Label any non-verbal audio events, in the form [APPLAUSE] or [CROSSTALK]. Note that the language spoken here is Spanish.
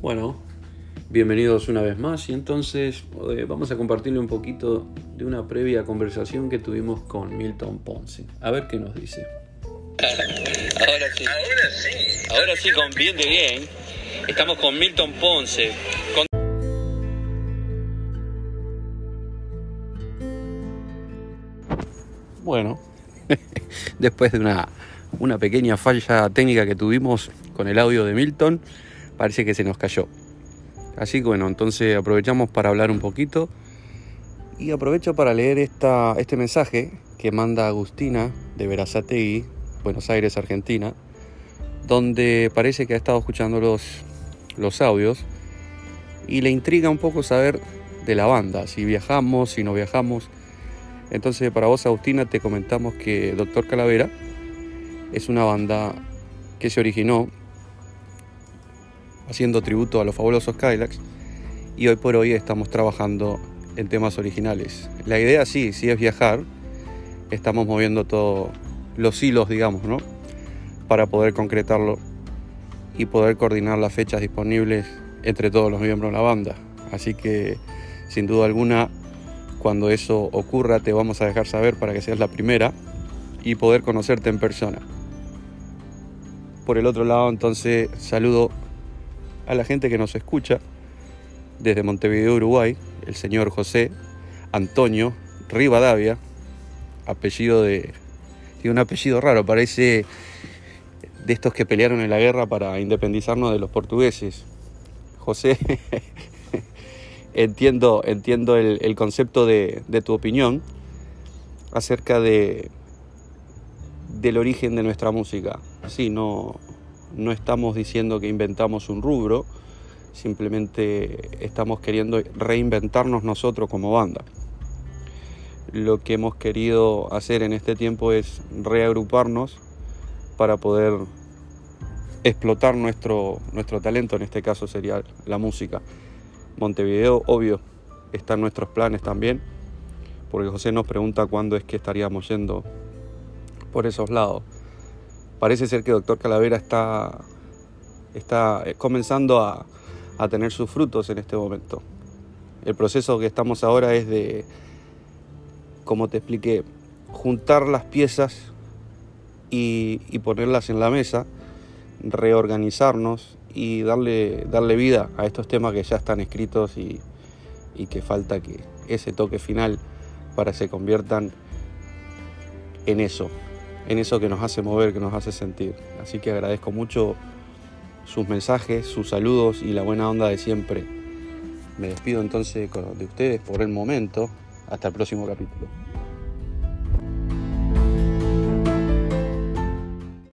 Bueno, bienvenidos una vez más y entonces eh, vamos a compartirle un poquito de una previa conversación que tuvimos con Milton Ponce. A ver qué nos dice. Ahora sí. Ahora sí. Ahora sí, con bien de bien. Estamos con Milton Ponce. Con- Bueno, [LAUGHS] después de una, una pequeña falla técnica que tuvimos con el audio de Milton, parece que se nos cayó. Así que bueno, entonces aprovechamos para hablar un poquito y aprovecho para leer esta, este mensaje que manda Agustina de Verazategui, Buenos Aires, Argentina, donde parece que ha estado escuchando los, los audios y le intriga un poco saber de la banda, si viajamos, si no viajamos. Entonces para vos Agustina te comentamos que Doctor Calavera es una banda que se originó haciendo tributo a los fabulosos Kylax y hoy por hoy estamos trabajando en temas originales. La idea sí, sí es viajar, estamos moviendo todos los hilos, digamos, ¿no? Para poder concretarlo y poder coordinar las fechas disponibles entre todos los miembros de la banda. Así que sin duda alguna cuando eso ocurra te vamos a dejar saber para que seas la primera y poder conocerte en persona. Por el otro lado, entonces saludo a la gente que nos escucha desde Montevideo, Uruguay, el señor José Antonio Rivadavia, apellido de... Tiene un apellido raro, parece de estos que pelearon en la guerra para independizarnos de los portugueses. José, [LAUGHS] entiendo, entiendo el, concepto de, de, tu opinión acerca de, del origen de nuestra música. Sí, no, no estamos diciendo que inventamos un rubro, simplemente estamos queriendo reinventarnos nosotros como banda. Lo que hemos querido hacer en este tiempo es reagruparnos para poder explotar nuestro, nuestro talento, en este caso sería la música. Montevideo, obvio, están nuestros planes también, porque José nos pregunta cuándo es que estaríamos yendo por esos lados. Parece ser que Doctor Calavera está, está comenzando a, a tener sus frutos en este momento. El proceso que estamos ahora es de, como te expliqué, juntar las piezas y, y ponerlas en la mesa, reorganizarnos y darle, darle vida a estos temas que ya están escritos y, y, que falta que ese toque final para que se conviertan en eso, en eso que nos hace mover, que nos hace sentir. Así que agradezco mucho sus mensajes, sus saludos y la buena onda de siempre. Me despido entonces de ustedes por el momento. Hasta el próximo capítulo.